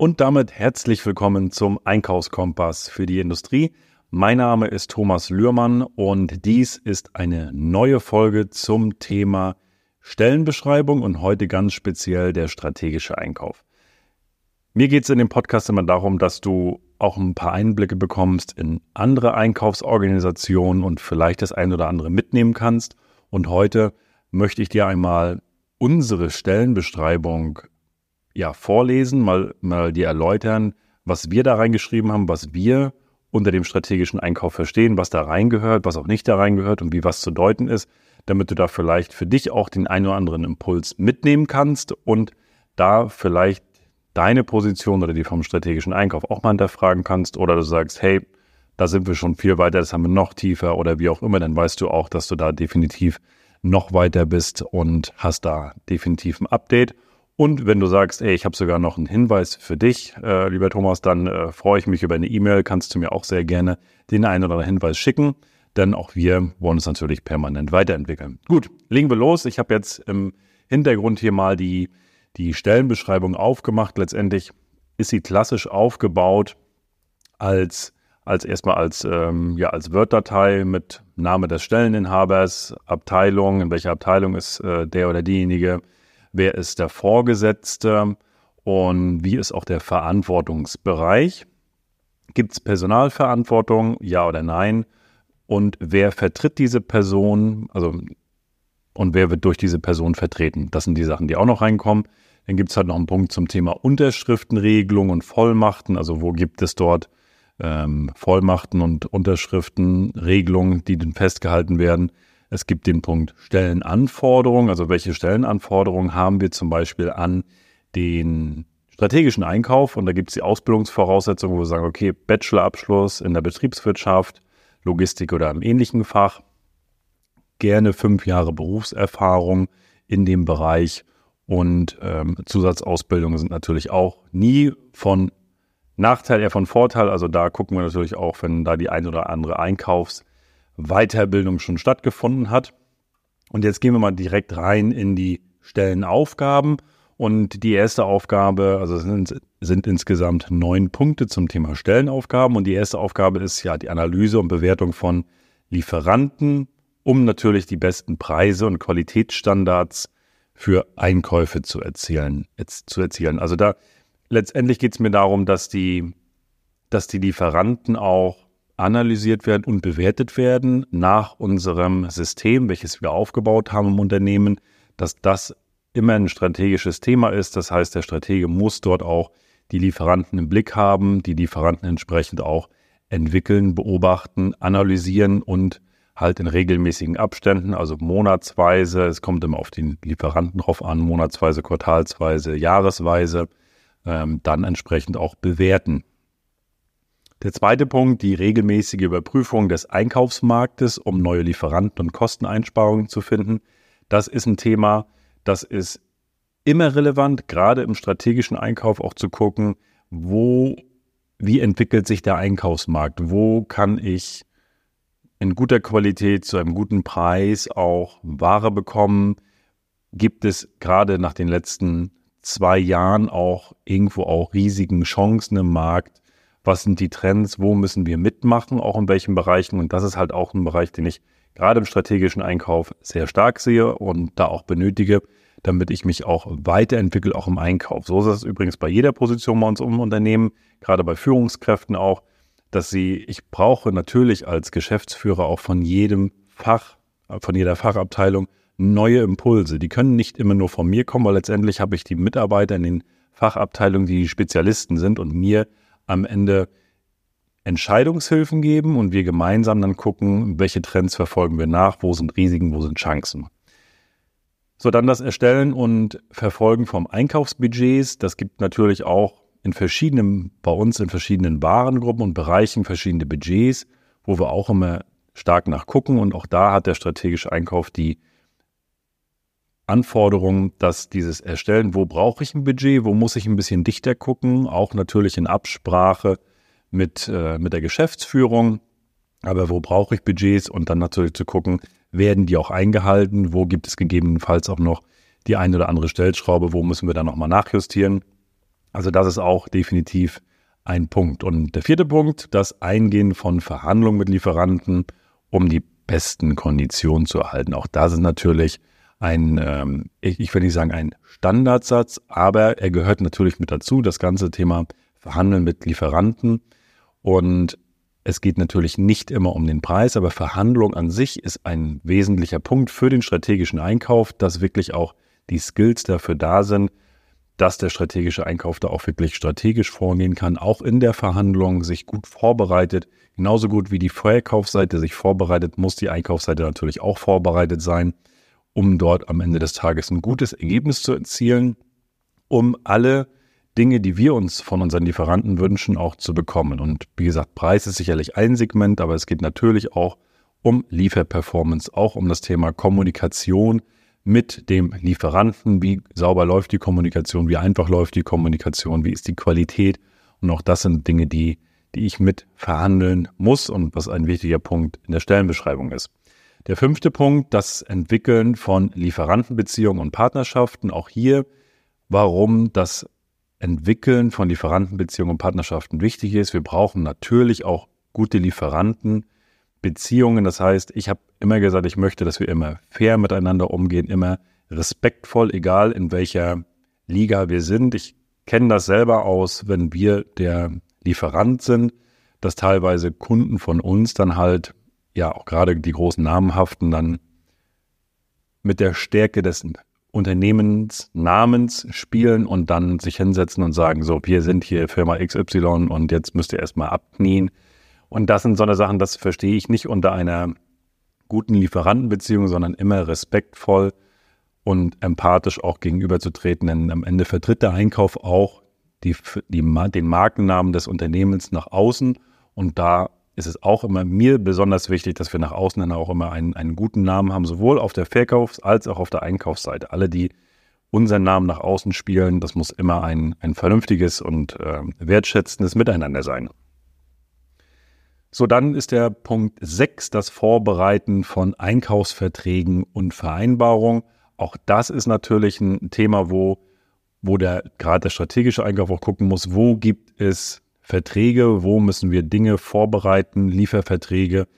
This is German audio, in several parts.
Und damit herzlich willkommen zum Einkaufskompass für die Industrie. Mein Name ist Thomas Lührmann und dies ist eine neue Folge zum Thema Stellenbeschreibung und heute ganz speziell der strategische Einkauf. Mir geht es in dem Podcast immer darum, dass du auch ein paar Einblicke bekommst in andere Einkaufsorganisationen und vielleicht das ein oder andere mitnehmen kannst. Und heute möchte ich dir einmal unsere Stellenbeschreibung ja, vorlesen, mal, mal dir erläutern, was wir da reingeschrieben haben, was wir unter dem strategischen Einkauf verstehen, was da reingehört, was auch nicht da reingehört und wie was zu deuten ist, damit du da vielleicht für dich auch den einen oder anderen Impuls mitnehmen kannst und da vielleicht deine Position oder die vom strategischen Einkauf auch mal hinterfragen kannst oder du sagst, hey, da sind wir schon viel weiter, das haben wir noch tiefer oder wie auch immer, dann weißt du auch, dass du da definitiv noch weiter bist und hast da definitiv ein Update. Und wenn du sagst, ey, ich habe sogar noch einen Hinweis für dich, äh, lieber Thomas, dann äh, freue ich mich über eine E-Mail. Kannst du mir auch sehr gerne den einen oder anderen Hinweis schicken, denn auch wir wollen uns natürlich permanent weiterentwickeln. Gut, legen wir los. Ich habe jetzt im Hintergrund hier mal die, die Stellenbeschreibung aufgemacht. Letztendlich ist sie klassisch aufgebaut als als erstmal als, ähm, ja, als Word-Datei mit Name des Stelleninhabers, Abteilung, in welcher Abteilung ist äh, der oder diejenige, wer ist der Vorgesetzte und wie ist auch der Verantwortungsbereich. Gibt es Personalverantwortung, ja oder nein? Und wer vertritt diese Person, also und wer wird durch diese Person vertreten? Das sind die Sachen, die auch noch reinkommen. Dann gibt es halt noch einen Punkt zum Thema Unterschriftenregelung und Vollmachten. Also wo gibt es dort ähm, Vollmachten und Unterschriften, Regelungen, die dann festgehalten werden? Es gibt den Punkt Stellenanforderungen, also welche Stellenanforderungen haben wir zum Beispiel an den strategischen Einkauf? Und da gibt es die Ausbildungsvoraussetzungen, wo wir sagen, okay, Bachelorabschluss in der Betriebswirtschaft, Logistik oder einem ähnlichen Fach, gerne fünf Jahre Berufserfahrung in dem Bereich. Und ähm, Zusatzausbildungen sind natürlich auch nie von Nachteil, eher von Vorteil. Also da gucken wir natürlich auch, wenn da die ein oder andere Einkaufs- Weiterbildung schon stattgefunden hat. Und jetzt gehen wir mal direkt rein in die Stellenaufgaben. Und die erste Aufgabe, also es sind, sind insgesamt neun Punkte zum Thema Stellenaufgaben. Und die erste Aufgabe ist ja die Analyse und Bewertung von Lieferanten, um natürlich die besten Preise und Qualitätsstandards für Einkäufe zu erzielen. Zu erzielen. Also da letztendlich geht es mir darum, dass die, dass die Lieferanten auch analysiert werden und bewertet werden nach unserem System, welches wir aufgebaut haben im Unternehmen, dass das immer ein strategisches Thema ist. Das heißt, der Stratege muss dort auch die Lieferanten im Blick haben, die Lieferanten entsprechend auch entwickeln, beobachten, analysieren und halt in regelmäßigen Abständen, also monatsweise, es kommt immer auf den Lieferanten drauf an, monatsweise, quartalsweise, jahresweise, ähm, dann entsprechend auch bewerten. Der zweite Punkt, die regelmäßige Überprüfung des Einkaufsmarktes, um neue Lieferanten und Kosteneinsparungen zu finden. Das ist ein Thema, das ist immer relevant, gerade im strategischen Einkauf auch zu gucken, wo, wie entwickelt sich der Einkaufsmarkt? Wo kann ich in guter Qualität zu einem guten Preis auch Ware bekommen? Gibt es gerade nach den letzten zwei Jahren auch irgendwo auch riesigen Chancen im Markt? Was sind die Trends, wo müssen wir mitmachen, auch in welchen Bereichen. Und das ist halt auch ein Bereich, den ich gerade im strategischen Einkauf sehr stark sehe und da auch benötige, damit ich mich auch weiterentwickle, auch im Einkauf. So ist es übrigens bei jeder Position bei uns im Unternehmen, gerade bei Führungskräften auch, dass sie, ich brauche natürlich als Geschäftsführer auch von jedem Fach, von jeder Fachabteilung neue Impulse. Die können nicht immer nur von mir kommen, weil letztendlich habe ich die Mitarbeiter in den Fachabteilungen, die Spezialisten sind und mir am Ende Entscheidungshilfen geben und wir gemeinsam dann gucken, welche Trends verfolgen wir nach, wo sind Risiken, wo sind Chancen. So, dann das Erstellen und Verfolgen vom Einkaufsbudgets. Das gibt natürlich auch in verschiedenen, bei uns in verschiedenen Warengruppen und Bereichen verschiedene Budgets, wo wir auch immer stark nachgucken. Und auch da hat der strategische Einkauf die Anforderung, dass dieses Erstellen, wo brauche ich ein Budget, wo muss ich ein bisschen dichter gucken, auch natürlich in Absprache mit, äh, mit der Geschäftsführung, aber wo brauche ich Budgets und dann natürlich zu gucken, werden die auch eingehalten, wo gibt es gegebenenfalls auch noch die eine oder andere Stellschraube, wo müssen wir dann nochmal nachjustieren. Also das ist auch definitiv ein Punkt. Und der vierte Punkt, das Eingehen von Verhandlungen mit Lieferanten, um die besten Konditionen zu erhalten. Auch das ist natürlich ein, ähm, ich, ich will nicht sagen ein Standardsatz, aber er gehört natürlich mit dazu, das ganze Thema Verhandeln mit Lieferanten. Und es geht natürlich nicht immer um den Preis, aber Verhandlung an sich ist ein wesentlicher Punkt für den strategischen Einkauf, dass wirklich auch die Skills dafür da sind, dass der strategische Einkauf da auch wirklich strategisch vorgehen kann, auch in der Verhandlung sich gut vorbereitet. Genauso gut wie die Verkaufsseite sich vorbereitet, muss die Einkaufsseite natürlich auch vorbereitet sein, um dort am Ende des Tages ein gutes Ergebnis zu erzielen, um alle Dinge, die wir uns von unseren Lieferanten wünschen, auch zu bekommen. Und wie gesagt, Preis ist sicherlich ein Segment, aber es geht natürlich auch um Lieferperformance, auch um das Thema Kommunikation mit dem Lieferanten. Wie sauber läuft die Kommunikation? Wie einfach läuft die Kommunikation? Wie ist die Qualität? Und auch das sind Dinge, die, die ich mit verhandeln muss und was ein wichtiger Punkt in der Stellenbeschreibung ist. Der fünfte Punkt, das Entwickeln von Lieferantenbeziehungen und Partnerschaften. Auch hier, warum das Entwickeln von Lieferantenbeziehungen und Partnerschaften wichtig ist. Wir brauchen natürlich auch gute Lieferantenbeziehungen. Das heißt, ich habe immer gesagt, ich möchte, dass wir immer fair miteinander umgehen, immer respektvoll, egal in welcher Liga wir sind. Ich kenne das selber aus, wenn wir der Lieferant sind, dass teilweise Kunden von uns dann halt, ja, auch gerade die großen Namenhaften dann mit der Stärke dessen Unternehmensnamens spielen und dann sich hinsetzen und sagen, so, wir sind hier Firma XY und jetzt müsst ihr erstmal abknien. Und das sind so eine Sachen, das verstehe ich nicht unter einer guten Lieferantenbeziehung, sondern immer respektvoll und empathisch auch gegenüberzutreten. Denn am Ende vertritt der Einkauf auch die, die, den Markennamen des Unternehmens nach außen. Und da ist es auch immer mir besonders wichtig, dass wir nach außen dann auch immer einen, einen guten Namen haben, sowohl auf der Verkaufs- als auch auf der Einkaufsseite. Alle, die unseren Namen nach außen spielen, das muss immer ein, ein vernünftiges und äh, wertschätzendes Miteinander sein. So, dann ist der Punkt 6 das Vorbereiten von Einkaufsverträgen und Vereinbarungen. Auch das ist natürlich ein Thema, wo, wo der gerade der strategische Einkauf auch gucken muss, wo gibt es Verträge, wo müssen wir Dinge vorbereiten, Lieferverträge.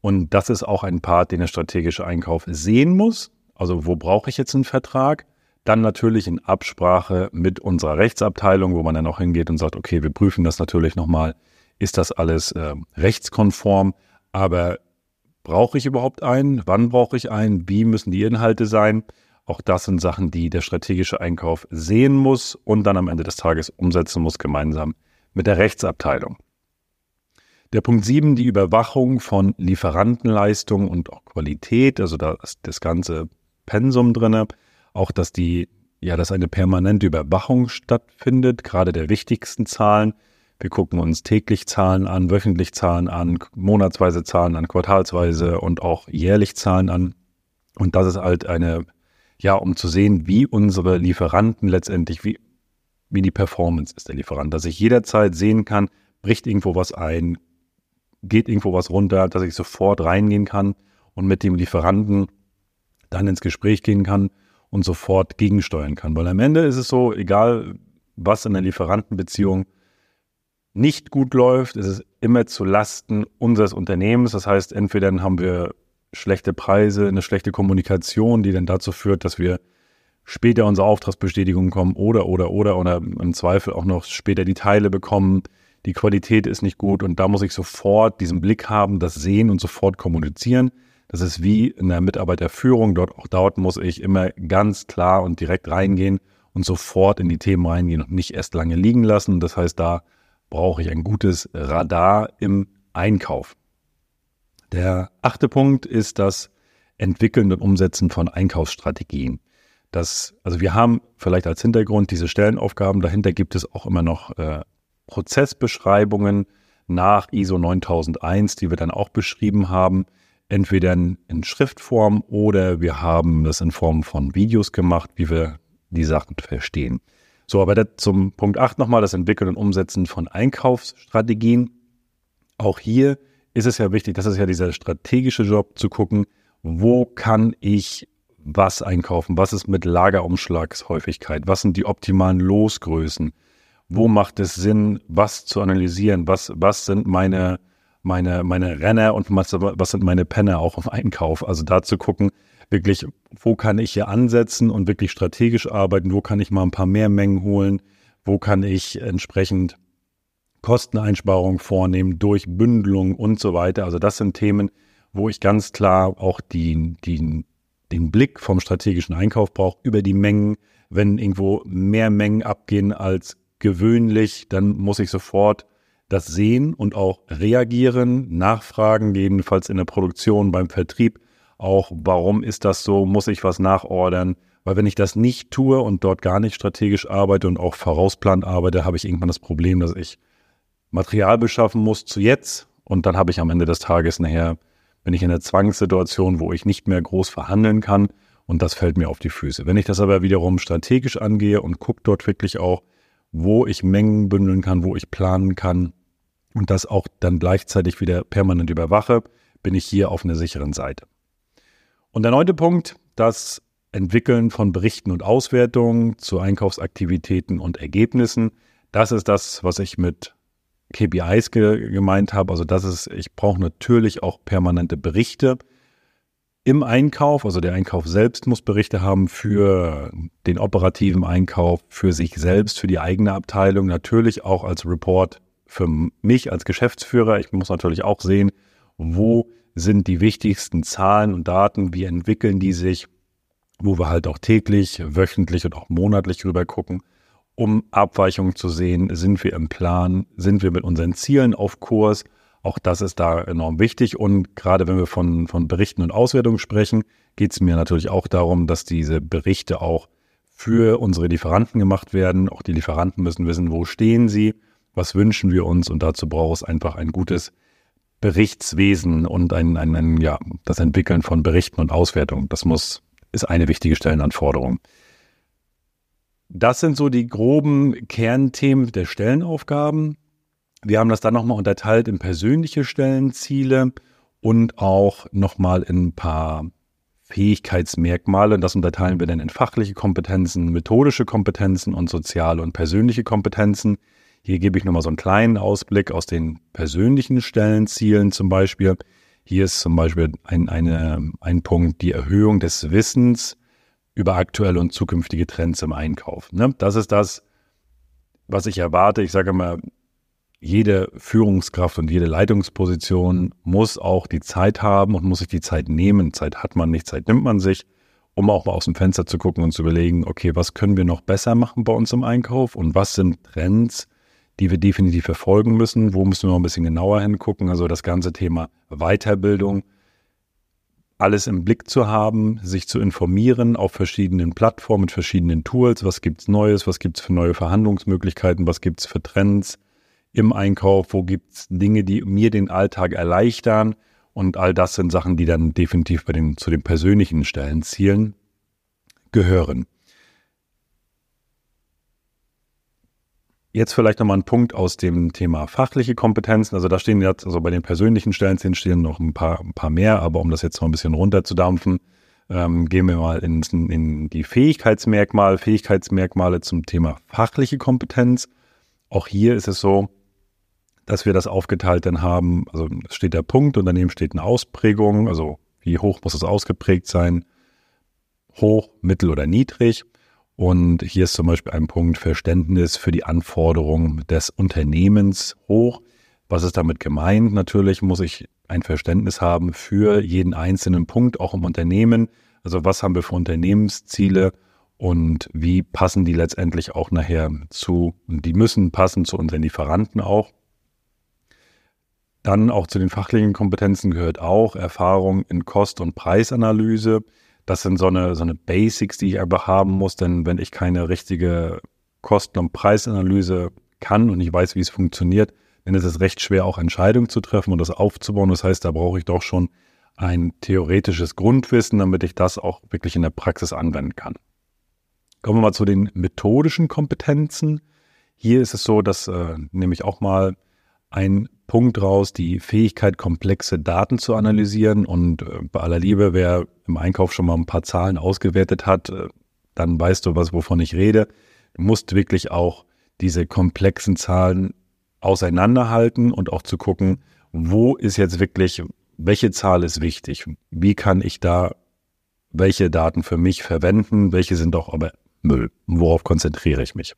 Und das ist auch ein Part, den der strategische Einkauf sehen muss. Also wo brauche ich jetzt einen Vertrag? Dann natürlich in Absprache mit unserer Rechtsabteilung, wo man dann auch hingeht und sagt, okay, wir prüfen das natürlich nochmal. Ist das alles äh, rechtskonform? Aber brauche ich überhaupt einen? Wann brauche ich einen? Wie müssen die Inhalte sein? Auch das sind Sachen, die der strategische Einkauf sehen muss und dann am Ende des Tages umsetzen muss gemeinsam mit der Rechtsabteilung. Der Punkt 7, die Überwachung von Lieferantenleistung und auch Qualität, also da ist das ganze Pensum drin, auch dass die, ja, dass eine permanente Überwachung stattfindet, gerade der wichtigsten Zahlen. Wir gucken uns täglich Zahlen an, wöchentlich Zahlen an, monatsweise Zahlen an, quartalsweise und auch jährlich Zahlen an. Und das ist halt eine, ja, um zu sehen, wie unsere Lieferanten letztendlich, wie wie die Performance ist der Lieferant, dass ich jederzeit sehen kann, bricht irgendwo was ein, geht irgendwo was runter, dass ich sofort reingehen kann und mit dem Lieferanten dann ins Gespräch gehen kann und sofort gegensteuern kann. Weil am Ende ist es so, egal was in der Lieferantenbeziehung nicht gut läuft, ist es immer zu Lasten unseres Unternehmens. Das heißt, entweder haben wir schlechte Preise, eine schlechte Kommunikation, die dann dazu führt, dass wir später unsere Auftragsbestätigung kommen oder, oder, oder, oder im Zweifel auch noch später die Teile bekommen. Die Qualität ist nicht gut und da muss ich sofort diesen Blick haben, das sehen und sofort kommunizieren. Das ist wie in der Mitarbeiterführung. Dort, auch dort muss ich immer ganz klar und direkt reingehen und sofort in die Themen reingehen und nicht erst lange liegen lassen. Das heißt, da brauche ich ein gutes Radar im Einkauf. Der achte Punkt ist das Entwickeln und Umsetzen von Einkaufsstrategien dass, also wir haben vielleicht als Hintergrund diese Stellenaufgaben, dahinter gibt es auch immer noch äh, Prozessbeschreibungen nach ISO 9001, die wir dann auch beschrieben haben, entweder in, in Schriftform oder wir haben das in Form von Videos gemacht, wie wir die Sachen verstehen. So, aber zum Punkt 8 nochmal, das Entwickeln und Umsetzen von Einkaufsstrategien. Auch hier ist es ja wichtig, das ist ja dieser strategische Job, zu gucken, wo kann ich was einkaufen, was ist mit Lagerumschlagshäufigkeit, was sind die optimalen Losgrößen wo macht es Sinn, was zu analysieren, was, was sind meine, meine, meine Renner und was, was sind meine Penner auch im Einkauf. Also da zu gucken, wirklich, wo kann ich hier ansetzen und wirklich strategisch arbeiten, wo kann ich mal ein paar mehr Mengen holen, wo kann ich entsprechend Kosteneinsparungen vornehmen durch Bündelung und so weiter. Also das sind Themen, wo ich ganz klar auch die, die, den Blick vom strategischen Einkauf brauche über die Mengen. Wenn irgendwo mehr Mengen abgehen als gewöhnlich, dann muss ich sofort das sehen und auch reagieren, nachfragen, jedenfalls in der Produktion, beim Vertrieb. Auch warum ist das so? Muss ich was nachordern? Weil wenn ich das nicht tue und dort gar nicht strategisch arbeite und auch vorausplant arbeite, habe ich irgendwann das Problem, dass ich Material beschaffen muss zu jetzt und dann habe ich am Ende des Tages nachher, bin ich in einer Zwangssituation, wo ich nicht mehr groß verhandeln kann und das fällt mir auf die Füße. Wenn ich das aber wiederum strategisch angehe und gucke dort wirklich auch, wo ich Mengen bündeln kann, wo ich planen kann und das auch dann gleichzeitig wieder permanent überwache, bin ich hier auf einer sicheren Seite. Und der neunte Punkt, das Entwickeln von Berichten und Auswertungen zu Einkaufsaktivitäten und Ergebnissen. Das ist das, was ich mit KPIs ge gemeint habe. Also das ist, ich brauche natürlich auch permanente Berichte im Einkauf. Also der Einkauf selbst muss Berichte haben für den operativen Einkauf, für sich selbst, für die eigene Abteilung, natürlich auch als Report für mich als Geschäftsführer. Ich muss natürlich auch sehen, wo sind die wichtigsten Zahlen und Daten, wie entwickeln die sich, wo wir halt auch täglich, wöchentlich und auch monatlich rüber gucken um Abweichungen zu sehen. Sind wir im Plan? Sind wir mit unseren Zielen auf Kurs? Auch das ist da enorm wichtig. Und gerade wenn wir von, von Berichten und Auswertungen sprechen, geht es mir natürlich auch darum, dass diese Berichte auch für unsere Lieferanten gemacht werden. Auch die Lieferanten müssen wissen, wo stehen sie, was wünschen wir uns. Und dazu braucht es einfach ein gutes Berichtswesen und ein, ein, ein, ja, das Entwickeln von Berichten und Auswertungen. Das muss, ist eine wichtige Stellenanforderung. Das sind so die groben Kernthemen der Stellenaufgaben. Wir haben das dann nochmal unterteilt in persönliche Stellenziele und auch nochmal in ein paar Fähigkeitsmerkmale. Das unterteilen wir dann in fachliche Kompetenzen, methodische Kompetenzen und soziale und persönliche Kompetenzen. Hier gebe ich nochmal so einen kleinen Ausblick aus den persönlichen Stellenzielen zum Beispiel. Hier ist zum Beispiel ein, eine, ein Punkt die Erhöhung des Wissens über aktuelle und zukünftige Trends im Einkauf. Ne? Das ist das, was ich erwarte. Ich sage mal, jede Führungskraft und jede Leitungsposition muss auch die Zeit haben und muss sich die Zeit nehmen. Zeit hat man nicht, Zeit nimmt man sich, um auch mal aus dem Fenster zu gucken und zu überlegen, okay, was können wir noch besser machen bei uns im Einkauf und was sind Trends, die wir definitiv verfolgen müssen, wo müssen wir noch ein bisschen genauer hingucken. Also das ganze Thema Weiterbildung, alles im Blick zu haben, sich zu informieren auf verschiedenen Plattformen, mit verschiedenen Tools. Was gibt's Neues? Was gibt's für neue Verhandlungsmöglichkeiten? Was gibt's für Trends im Einkauf? Wo gibt's Dinge, die mir den Alltag erleichtern? Und all das sind Sachen, die dann definitiv bei den, zu den persönlichen Stellenzielen gehören. Jetzt vielleicht nochmal ein Punkt aus dem Thema fachliche Kompetenzen. Also da stehen jetzt, also bei den persönlichen Stellen stehen noch ein paar, ein paar mehr, aber um das jetzt noch ein bisschen runterzudampfen, ähm, gehen wir mal in, in die Fähigkeitsmerkmale, Fähigkeitsmerkmale zum Thema fachliche Kompetenz. Auch hier ist es so, dass wir das aufgeteilt dann haben. Also steht der Punkt und daneben steht eine Ausprägung. Also wie hoch muss es ausgeprägt sein? Hoch, mittel oder niedrig? Und hier ist zum Beispiel ein Punkt Verständnis für die Anforderungen des Unternehmens hoch. Was ist damit gemeint? Natürlich muss ich ein Verständnis haben für jeden einzelnen Punkt, auch im Unternehmen. Also was haben wir für Unternehmensziele und wie passen die letztendlich auch nachher zu, und die müssen passen zu unseren Lieferanten auch. Dann auch zu den fachlichen Kompetenzen gehört auch Erfahrung in Kost- und Preisanalyse. Das sind so eine, so eine Basics, die ich einfach haben muss, denn wenn ich keine richtige Kosten- und Preisanalyse kann und ich weiß, wie es funktioniert, dann ist es recht schwer, auch Entscheidungen zu treffen und das aufzubauen. Das heißt, da brauche ich doch schon ein theoretisches Grundwissen, damit ich das auch wirklich in der Praxis anwenden kann. Kommen wir mal zu den methodischen Kompetenzen. Hier ist es so, dass äh, nehme ich auch mal ein Punkt raus, die Fähigkeit, komplexe Daten zu analysieren. Und äh, bei aller Liebe, wer im Einkauf schon mal ein paar Zahlen ausgewertet hat, äh, dann weißt du was, wovon ich rede. Du musst wirklich auch diese komplexen Zahlen auseinanderhalten und auch zu gucken, wo ist jetzt wirklich, welche Zahl ist wichtig? Wie kann ich da welche Daten für mich verwenden? Welche sind doch aber Müll? Worauf konzentriere ich mich?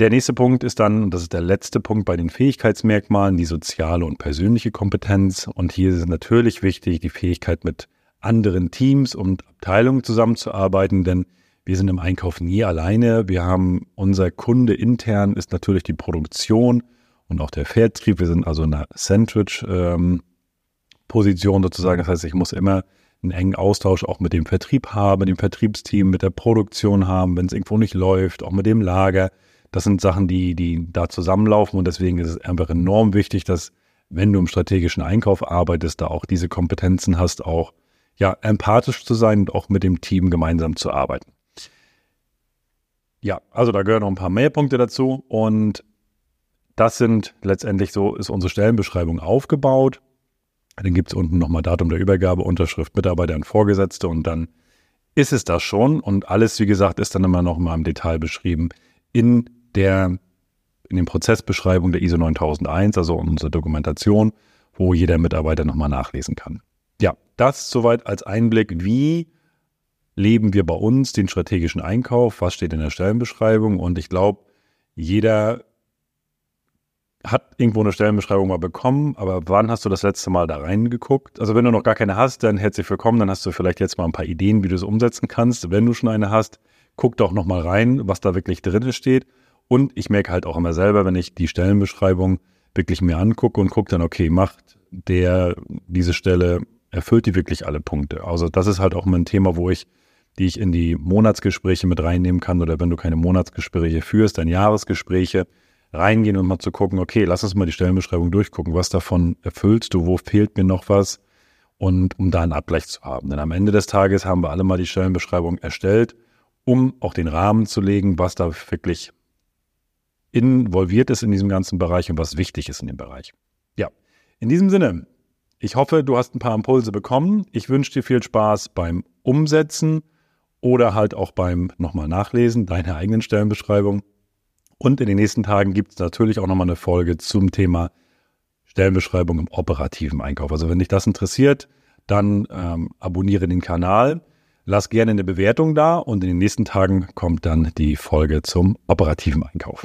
Der nächste Punkt ist dann, und das ist der letzte Punkt bei den Fähigkeitsmerkmalen, die soziale und persönliche Kompetenz. Und hier ist es natürlich wichtig, die Fähigkeit mit anderen Teams und Abteilungen zusammenzuarbeiten, denn wir sind im Einkauf nie alleine. Wir haben unser Kunde intern ist natürlich die Produktion und auch der Vertrieb. Wir sind also in einer Sandwich-Position ähm, sozusagen. Das heißt, ich muss immer einen engen Austausch auch mit dem Vertrieb haben, mit dem Vertriebsteam, mit der Produktion haben, wenn es irgendwo nicht läuft, auch mit dem Lager. Das sind Sachen, die, die da zusammenlaufen und deswegen ist es einfach enorm wichtig, dass wenn du im strategischen Einkauf arbeitest, da auch diese Kompetenzen hast, auch ja, empathisch zu sein und auch mit dem Team gemeinsam zu arbeiten. Ja, also da gehören noch ein paar mehr Punkte dazu und das sind letztendlich so, ist unsere Stellenbeschreibung aufgebaut. Dann gibt es unten nochmal Datum der Übergabe, Unterschrift, Mitarbeiter und Vorgesetzte und dann ist es das schon und alles, wie gesagt, ist dann immer noch mal im Detail beschrieben in der in den Prozessbeschreibungen der ISO 9001, also unsere Dokumentation, wo jeder Mitarbeiter nochmal nachlesen kann. Ja, das soweit als Einblick, wie leben wir bei uns den strategischen Einkauf, was steht in der Stellenbeschreibung und ich glaube, jeder hat irgendwo eine Stellenbeschreibung mal bekommen, aber wann hast du das letzte Mal da reingeguckt? Also wenn du noch gar keine hast, dann herzlich willkommen, dann hast du vielleicht jetzt mal ein paar Ideen, wie du es umsetzen kannst. Wenn du schon eine hast, guck doch noch mal rein, was da wirklich drin steht und ich merke halt auch immer selber, wenn ich die Stellenbeschreibung wirklich mir angucke und gucke dann, okay, macht der diese Stelle, erfüllt die wirklich alle Punkte. Also das ist halt auch mal ein Thema, wo ich, die ich in die Monatsgespräche mit reinnehmen kann oder wenn du keine Monatsgespräche führst, dann Jahresgespräche reingehen und mal zu gucken, okay, lass uns mal die Stellenbeschreibung durchgucken, was davon erfüllst du, wo fehlt mir noch was und um da einen Abgleich zu haben. Denn am Ende des Tages haben wir alle mal die Stellenbeschreibung erstellt, um auch den Rahmen zu legen, was da wirklich involviert ist in diesem ganzen Bereich und was wichtig ist in dem Bereich. Ja, in diesem Sinne, ich hoffe, du hast ein paar Impulse bekommen. Ich wünsche dir viel Spaß beim Umsetzen oder halt auch beim nochmal Nachlesen deiner eigenen Stellenbeschreibung. Und in den nächsten Tagen gibt es natürlich auch nochmal eine Folge zum Thema Stellenbeschreibung im operativen Einkauf. Also wenn dich das interessiert, dann ähm, abonniere den Kanal, lass gerne eine Bewertung da und in den nächsten Tagen kommt dann die Folge zum operativen Einkauf.